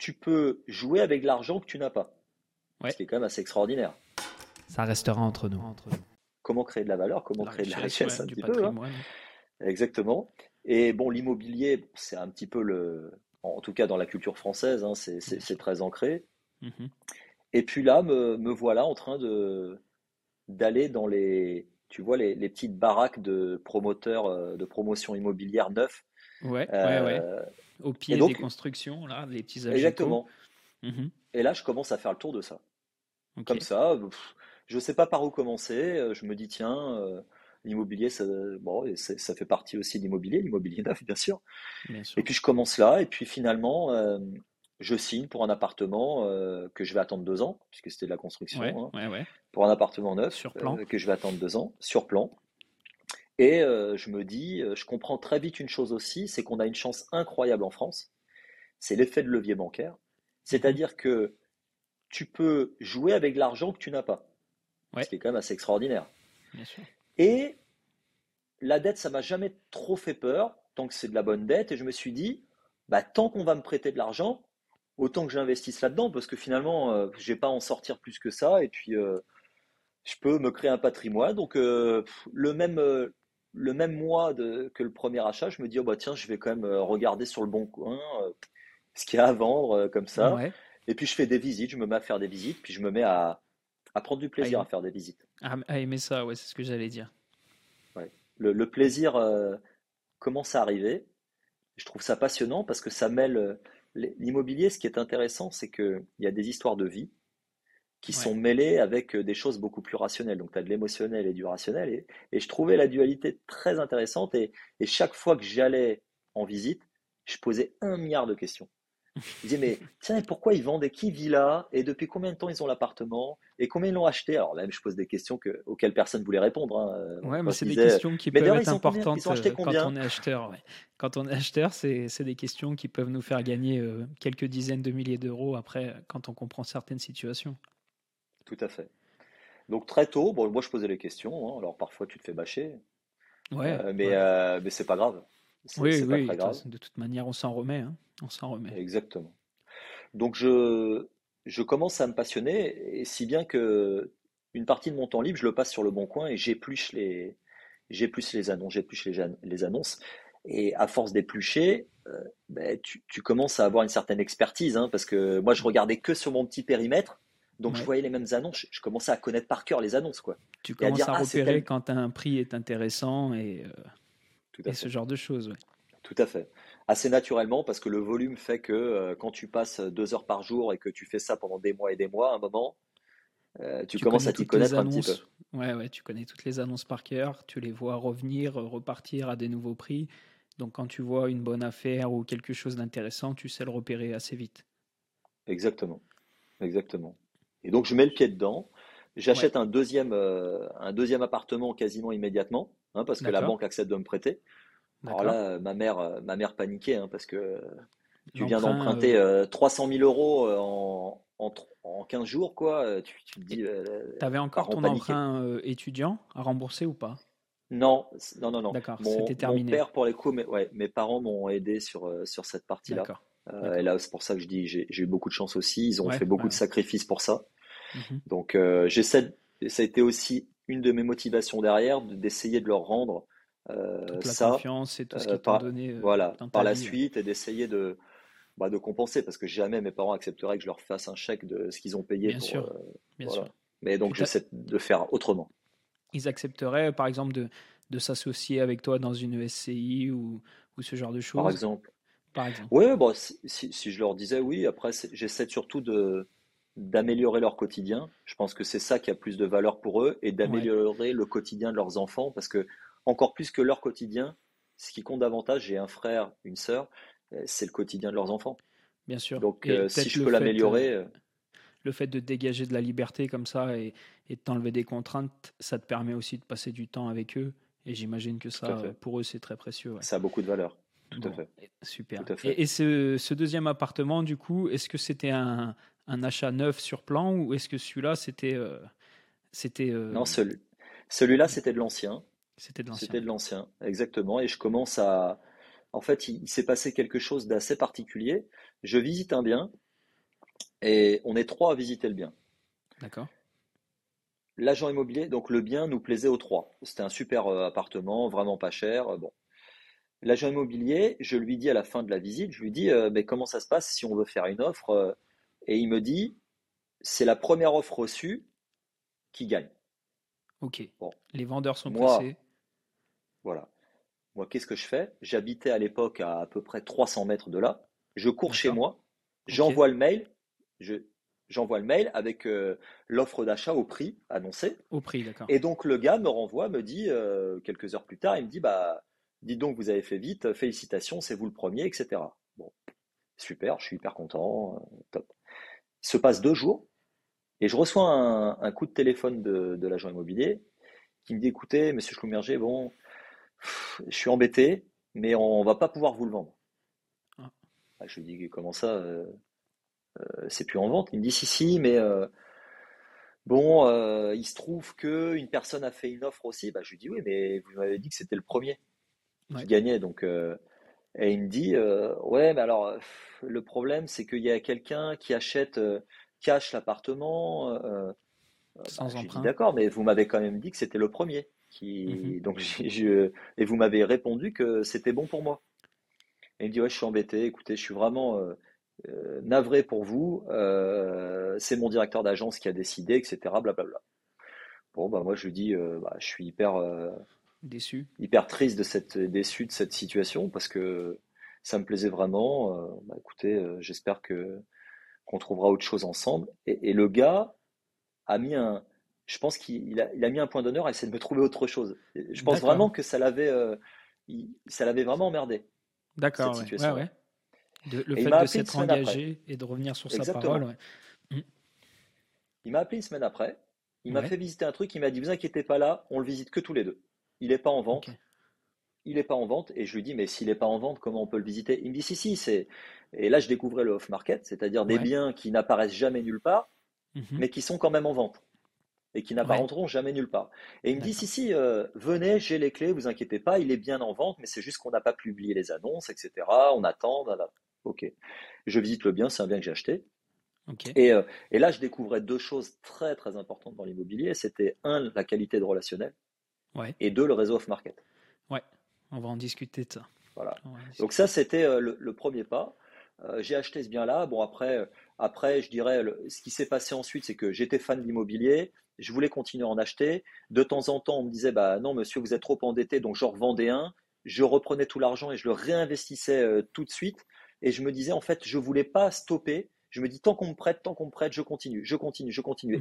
tu peux jouer avec de l'argent que tu n'as pas. Ce qui est quand même assez extraordinaire. Ça restera entre nous. Comment créer de la valeur, comment créer de la richesse un petit peu. Hein. Exactement. Et bon, l'immobilier, c'est un petit peu le, en tout cas dans la culture française, hein, c'est très ancré. Mhm. Et puis là, me, me, voilà en train de d'aller dans les, tu vois, les, les, petites baraques de promoteurs euh, de promotion immobilière neufs. Ouais, ouais, ouais. Euh, Au pied des constructions, là, les petits Exactement. Mhm. Et là, je commence à faire le tour de ça. Comme ça, je ne sais pas par où commencer. Euh, je me dis, tiens, l'immobilier, ça, bon, ça fait partie aussi de l'immobilier, l'immobilier neuf, bien sûr. bien sûr. Et puis je commence là, et puis finalement, je signe pour un appartement euh, que je vais attendre deux ans, puisque c'était de la construction, hein. pour un appartement neuf sur plan. Euh, que je vais attendre deux ans, sur plan. Et euh, je me dis, je comprends très vite une chose aussi, c'est qu'on a une chance incroyable en France, c'est l'effet de levier bancaire. C'est-à-dire que tu peux jouer avec l'argent que tu n'as pas, ce qui est quand même assez extraordinaire. Et la dette, ça m'a jamais trop fait peur, tant que c'est de la bonne dette, et je me suis dit, bah, tant qu'on va me prêter de l'argent, autant que j'investisse là-dedans parce que finalement, euh, je n'ai pas à en sortir plus que ça et puis euh, je peux me créer un patrimoine. Donc euh, le même le même mois que le premier achat, je me dis oh bah tiens, je vais quand même regarder sur le bon coin ce qu'il y a à vendre comme ça. Et puis je fais des visites, je me mets à faire des visites, puis je me mets à, prendre du plaisir à, faire des visites. À, aimer ça, ouais, c'est ce que j'allais dire. Le, le, plaisir commence à arriver. Je trouve ça passionnant parce que ça mêle L'immobilier, ce qui est intéressant, c'est qu'il y a des histoires de vie qui sont mêlées avec euh, des choses beaucoup plus rationnelles. Donc, tu as de l'émotionnel et du rationnel. Et, je trouvais la dualité très intéressante. Et, et chaque fois que j'allais en visite, je posais un milliard de questions. Je disais, mais tiens, pourquoi ils vendent et qui vit là? Et depuis combien de temps ils ont l'appartement? Et combien ils l'ont acheté? Alors là, je pose des questions que, auxquelles personne ne voulait répondre. Hein. Ouais, mais c'est des questions qui peuvent être importantes euh, quand on est acheteur. Quand on est acheteur, c'est des questions qui peuvent nous faire gagner euh, quelques dizaines de milliers d'euros après, quand on comprend certaines situations. Tout à fait. Donc très tôt, bon, moi je posais les questions. Hein. alors parfois tu te fais bâcher. Ouais, euh, mais, ouais. mais c'est pas grave. Oui, oui, de toute manière, on s'en remet. Hein. On s'en remet. Exactement. Donc je, je commence à me passionner, et si bien que une partie de mon temps libre, je le passe sur le bon coin et j'épluche les, j'épluche les annonces, j'épluche les, les annonces. Et à force d'éplucher, euh, ben, tu, tu, commences à avoir une certaine expertise, hein, parce que moi je regardais que sur mon petit périmètre, donc je voyais les mêmes annonces, je commençais à connaître par cœur les annonces. Quoi. Tu commences à, ah, repérer quand un prix est intéressant et, euh, et ce genre de choses. Tout à fait assez naturellement parce que le volume fait que euh, quand tu passes deux heures par jour et que tu fais ça pendant des mois et des mois, à un moment, euh, tu, commences à t'y connaître un petit peu. Ouais, ouais, tu connais toutes les annonces par cœur, tu les vois revenir, repartir à des nouveaux prix. Donc quand tu vois une bonne affaire ou quelque chose d'intéressant, tu sais le repérer assez vite. Exactement, exactement. Et donc je mets le pied dedans. J'achète un deuxième, euh, un deuxième appartement quasiment immédiatement, hein, parce que la banque accepte de me prêter. Alors là, ma mère, euh, ma mère paniquait hein, parce que tu viens d'emprunter 300 euh, 000 euros euh, en, en, en 15 jours, quoi. Tu, te dis. tu avais encore ton emprunt étudiant à rembourser ou pas? Non, non, non, non. D'accord, c'était terminé. Mon père, pour les coups, mais, ouais, mes parents m'ont aidé sur, sur cette partie-là. Et là, c'est pour ça que je dis j'ai eu beaucoup de chance aussi. Ils ont fait beaucoup de sacrifices pour ça. Mmh Donc, j'essaie. Ça a été aussi une de mes motivations derrière, d'essayer de leur rendre euh, Toute la ça, confiance et tout ce euh, qui donné. Euh, voilà, par la suite et d'essayer de, bah, de compenser parce que jamais mes parents accepteraient que je leur fasse un chèque de ce qu'ils ont payé. Bien sûr. Bien sûr. Mais donc j'essaie de faire autrement. Ils accepteraient, par exemple, de, de s'associer avec toi dans une SCI ou, ou, ce genre de choses? Par exemple. Par exemple. Oui, bon, si, si, je leur disais oui, après j'essaie surtout de d'améliorer leur quotidien. Je pense que c'est ça qui a plus de valeur pour eux et d'améliorer le quotidien de leurs enfants parce que encore plus que leur quotidien, ce qui compte davantage, j'ai un frère, une sœur, euh, c'est le quotidien de leurs enfants. Bien sûr. Donc euh, si je peux l'améliorer. Euh, le fait de dégager de la liberté comme ça et, et de t'enlever des contraintes, ça te permet aussi de passer du temps avec eux. Et j'imagine que ça, pour eux, c'est très précieux. Ça a beaucoup de valeur. Tout à fait. Super. Et, ce, deuxième appartement, du coup, est-ce que c'était un, achat neuf sur plan ou est-ce que celui-là, c'était. c'était Non, celui, celui-là, c'était de l'ancien. C'était de l'ancien. C'était de l'ancien, exactement. Et je commence à. En fait, il, s'est passé quelque chose d'assez particulier. Je visite un bien Et on est trois à visiter le bien. D'accord. L'agent immobilier, donc le bien nous plaisait aux trois. C'était un super euh, appartement, vraiment pas cher. Euh, bon. L'agent immobilier, je lui dis à la fin de la visite, je lui dis, euh, mais comment ça se passe si on veut faire une offre Et il me dit, c'est la première offre reçue qui gagne. Ok. Bon. Les vendeurs sont Moi, Voilà. Moi, qu'est-ce que je fais? J'habitais à l'époque à à peu près 300 mètres de là. Je cours chez moi, j'envoie le mail, j'envoie le mail avec euh, l'offre d'achat au prix annoncé. Au prix, d'accord. Et donc le gars me renvoie, me dit euh, quelques heures plus tard, il me dit bah dites donc vous avez fait vite, félicitations, c'est vous le premier, etc. Bon, super, je suis hyper content, euh, top. Il se passe deux jours et je reçois un, coup de téléphone de, l'agent immobilier qui me dit écoutez, Monsieur Schlumberger, bon, je suis embêté, mais on va pas pouvoir vous le vendre. Ah. Ah, je lui dis comment ça euh, c'est plus en vente? Il me dit si, si, mais euh, bon, euh, il se trouve qu'une personne a fait une offre aussi. Bah, je lui dis oui, mais vous m'avez dit que c'était le premier qui gagnait. Donc, et il me dit ouais, mais alors le problème, c'est qu'il y a quelqu'un qui achète cash l'appartement. Sans bah, D'accord, mais vous m'avez quand même dit que c'était le premier. Qui... Mhm. Donc, je... Et vous m'avez répondu que c'était bon pour moi. Et il me dit, ouais, je suis embêté, écoutez, je suis vraiment, euh, navré pour vous, euh, c'est mon directeur d'agence qui a décidé, etc. Blablabla. Bon, bah moi je lui dis, euh, bah, je suis hyper déçu, hyper triste de cette déçu de cette situation parce que ça me plaisait vraiment. Bah, écoutez, j'espère que qu'on trouvera autre chose ensemble. Et, le gars a mis un, je pense qu'il a, il a mis un point d'honneur à essayer de me trouver autre chose. Je pense vraiment que ça l'avait, ça l'avait vraiment emmerdé. D'accord. Ouais, ouais, le fait de s'être engagé et de revenir sur sa parole. Mm. Il m'a appelé une semaine après. Il m'a fait visiter un truc. Il m'a dit Vous inquiétez pas là, on le visite que tous les deux. Il n'est pas en vente. Il n'est pas en vente. Et je lui dis Mais s'il n'est pas en vente, comment on peut le visiter? Il me dit Si, si. c'est Et là, je découvrais le off-market, c'est-à-dire des biens qui n'apparaissent jamais nulle part, mhm. mais qui sont quand même en vente et qui n'apparaîtront jamais nulle part. Et il me dit si si, euh, venez, j'ai les clés, vous inquiétez pas, il est bien en vente, mais c'est juste qu'on n'a pas publié les annonces, etc. On attend. Ok. Je visite le bien, c'est un bien que j'ai acheté. Euh, et, là, je découvrais deux choses très très importantes dans l'immobilier. C'était un, la qualité de relationnel. Et deux, le réseau off-market. Ouais, on va en discuter de ça. Voilà. Donc ça, c'était euh, le, premier pas. Euh, j'ai acheté ce bien-là. Bon, après, après, je dirais, ce qui s'est passé ensuite, c'est que j'étais fan d'immobilier. Je voulais continuer à en acheter. De temps en temps, on me disait, bah non, monsieur, vous êtes trop endetté, donc je revendais un. Je reprenais tout l'argent et je le réinvestissais tout de suite. Et je me disais, en fait, je voulais pas stopper. Je me dis, tant qu'on me prête, tant qu'on me prête, je continue, je continue, je continue.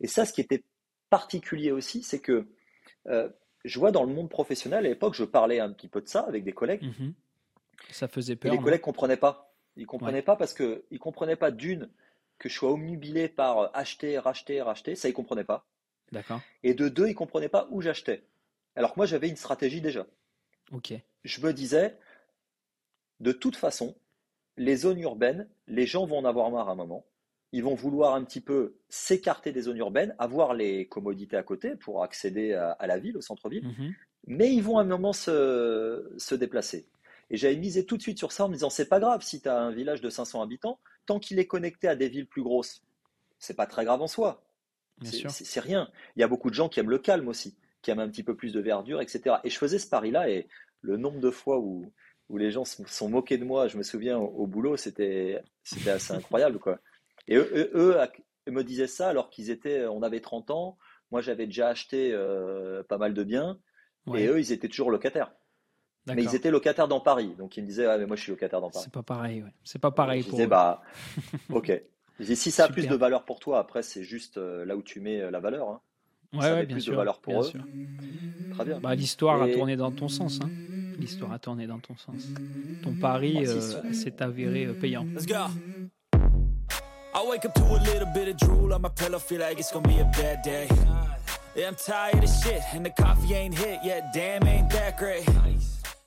Et, ça, ce qui était particulier aussi, c'est que euh, je vois dans le monde professionnel, à l'époque, je parlais un petit peu de ça avec des collègues. Mhm. Ça faisait peur. Et les collègues ne comprenaient pas. Ils ne comprenaient pas parce qu'ils ne comprenaient pas d'une, que je sois omnubilé par acheter, racheter, racheter. Ça, ils ne comprenaient pas. D'accord. Et de deux, ils ne comprenaient pas où j'achetais. Alors que moi, j'avais une stratégie déjà. Ok. Je me disais, de toute façon, les zones urbaines, les gens vont en avoir marre à un moment. Ils vont vouloir un petit peu s'écarter des zones urbaines, avoir les commodités à côté pour accéder à, la ville, au centre-ville, mhm. mais ils vont à un moment se, déplacer. Et j'avais misé tout de suite sur ça en me disant c'est pas grave si tu as un village de 500 habitants, tant qu'il est connecté à des villes plus grosses, c'est pas très grave en soi. C'est rien. Il y a beaucoup de gens qui aiment le calme aussi, qui aiment un petit peu plus de verdure, etc. Et je faisais ce pari-là et le nombre de fois où, où les gens se sont moqués de moi. Je me souviens au, boulot, c'était c'était assez incroyable quoi. Et eux, eux, me disaient ça alors qu'ils étaient, on avait 30 ans. Moi, j'avais déjà acheté euh, pas mal de biens, et eux, ils étaient toujours locataires. Mais ils étaient locataires dans Paris, donc ils me disaient, ah, mais moi, je suis locataire dans Paris. C'est pas pareil, ouais. C'est pas pareil. Je disais, bah, ok. si ça a plus de valeur pour toi, après, c'est juste euh, là où tu mets euh, la valeur. Hein. Ouais, ça ouais, bien plus sûr, de valeur pour eux. Très bien. Bah, L'histoire a tourné dans ton sens. Hein l'histoire a tourné dans ton sens. Ton pari euh, s'est avéré euh, payant. Let's go. I wake up to a little bit of drool on my pillow, feel like it's gonna be a bad day. Yeah, I'm tired of shit, and the coffee ain't hit yet, damn, ain't that great.